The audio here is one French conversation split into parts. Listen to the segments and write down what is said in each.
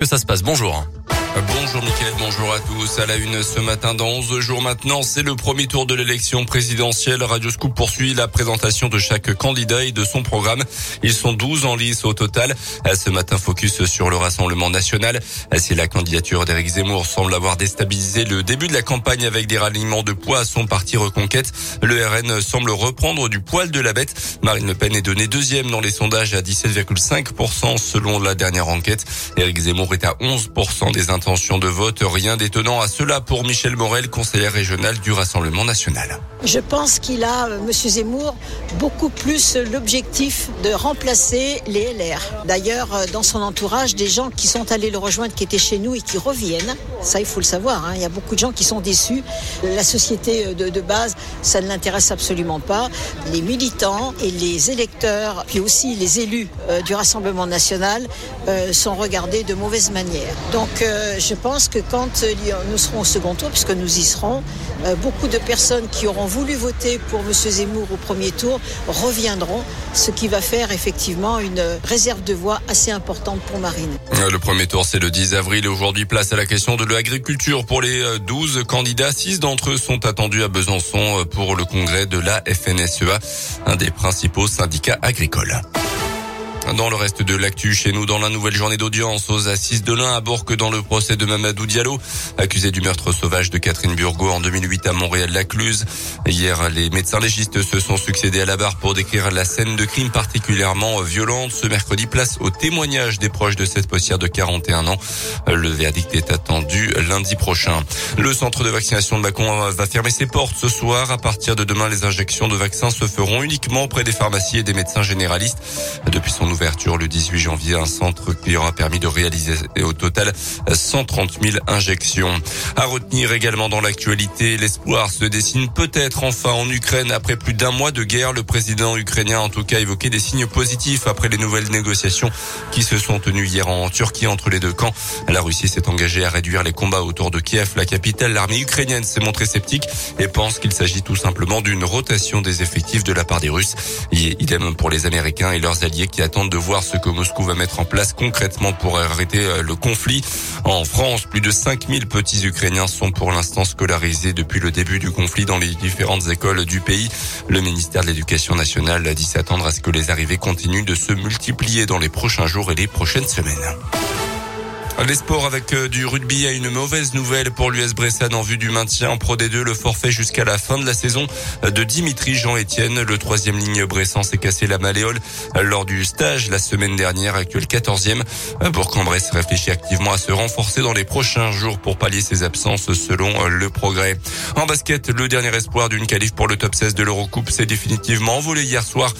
Que ça se passe. Bonjour. Bonjour Mickaël, bonjour à tous. À la une ce matin, dans 11 jours maintenant, c'est le premier tour de l'élection présidentielle. Radio Scoop poursuit la présentation de chaque candidat et de son programme. Ils sont 12 en lice au total. Ce matin, focus sur le Rassemblement national. Si la candidature d'Éric Zemmour semble avoir déstabilisé le début de la campagne avec des ralliements de poids à son parti Reconquête, le RN semble reprendre du poil de la bête. Marine Le Pen est donnée deuxième dans les sondages à 17,5% selon la dernière enquête. Éric Zemmour est à 11% des intention de vote. Rien d'étonnant à cela pour Michel Morel, conseiller régional du Rassemblement national. Je pense qu'il a, M. Euh, Monsieur Zemmour, beaucoup plus l'objectif de remplacer les LR. D'ailleurs, euh, dans son entourage, des gens qui sont allés le rejoindre, qui étaient chez nous et qui reviennent. Ça, il faut le savoir. Hein. Il y a beaucoup de gens qui sont déçus. La société euh, de base, ça ne l'intéresse absolument pas. Les militants et les électeurs, puis aussi les élus du Rassemblement national, euh, sont regardés de mauvaise manière. Donc, je pense que quand nous serons au second tour, puisque nous y serons, euh, beaucoup de personnes qui auront voulu voter pour M. Zemmour au premier tour reviendront, ce qui va faire effectivement une réserve de voix assez importante pour Marine. Le premier tour, c'est le 10 avril. Aujourd'hui, place à la question de l'agriculture pour les 12 euh, candidats. Six d'entre eux sont attendus à Besançon euh, pour le congrès de la FNSEA, un des principaux syndicats agricoles. Dans le reste de l'actu, chez nous, dans la nouvelle journée d'audience aux assises de l'Ain à Bourg dans le procès de Mamadou Diallo, accusé du meurtre sauvage de Catherine Burgot en 2008 à Montréal-Lacluse. Hier, les médecins légistes se sont succédés à la barre pour décrire la scène de crime particulièrement violente. Ce mercredi, place au témoignage des proches de cette postière de 41 ans. Le verdict est attendu lundi prochain. Le centre de vaccination de Mâcon va fermer ses portes ce soir. À partir de demain, les injections de vaccins se feront uniquement auprès des pharmacies et des médecins généralistes. Depuis son ouverture le 18 janvier, un centre qui aura permis de réaliser au total 130 000 injections. À retenir également dans l'actualité, l'espoir se dessine peut-être enfin en Ukraine après plus d'un mois de guerre. Le président ukrainien en tout cas évoqué des signes positifs après les nouvelles négociations qui se sont tenues hier en Turquie entre les deux camps. La Russie s'est engagée à réduire les combats autour de Kiev, la capitale. L'armée ukrainienne s'est montrée sceptique et pense qu'il s'agit tout simplement d'une rotation des effectifs de la part des Russes. Idem pour les Américains et leurs alliés qui attendent de voir ce que Moscou va mettre en place concrètement pour arrêter euh, le conflit. En France, plus de 5000 petits Ukrainiens sont pour l'instant scolarisés depuis le début du conflit dans les différentes écoles du pays. Le ministère de l'Éducation nationale a dit s'attendre à ce que les arrivées continuent de se multiplier dans les prochains jours et les prochaines semaines. Les sports avec euh, du rugby a une mauvaise nouvelle pour l'US Bressan en vue du maintien en Pro D2. Le forfait jusqu'à la fin de la saison de Dimitri Jean-Etienne. Le troisième ligne Bressan s'est cassé la malléole lors du stage la semaine dernière, actuel 14e. Bourg-en-Bresse réfléchit activement à se renforcer dans les prochains jours pour pallier ses absences selon le progrès. En basket, le dernier espoir d'une qualif pour le top 16 de l'Eurocoupe s'est définitivement envolé hier soir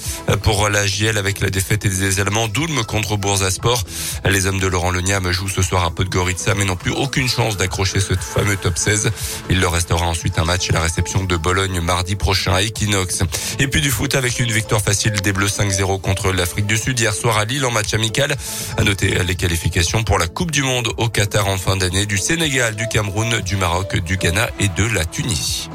pour la JL avec la défaite des Allemands d'Ulm contre Boursasport. Les hommes de Laurent Leniam jouent ce soir peu de Goritza, mais n'ont plus aucune chance d'accrocher ce fameux top 16. Il leur restera ensuite un match et la réception de Bologne mardi prochain à Equinox. Et puis du foot avec une victoire facile des Bleus 5-0 contre l'Afrique du Sud hier soir à Lille en match amical. À noter les qualifications pour la Coupe du Monde au Qatar en fin d'année du Sénégal, du Cameroun, du Maroc, du Ghana et de la Tunisie.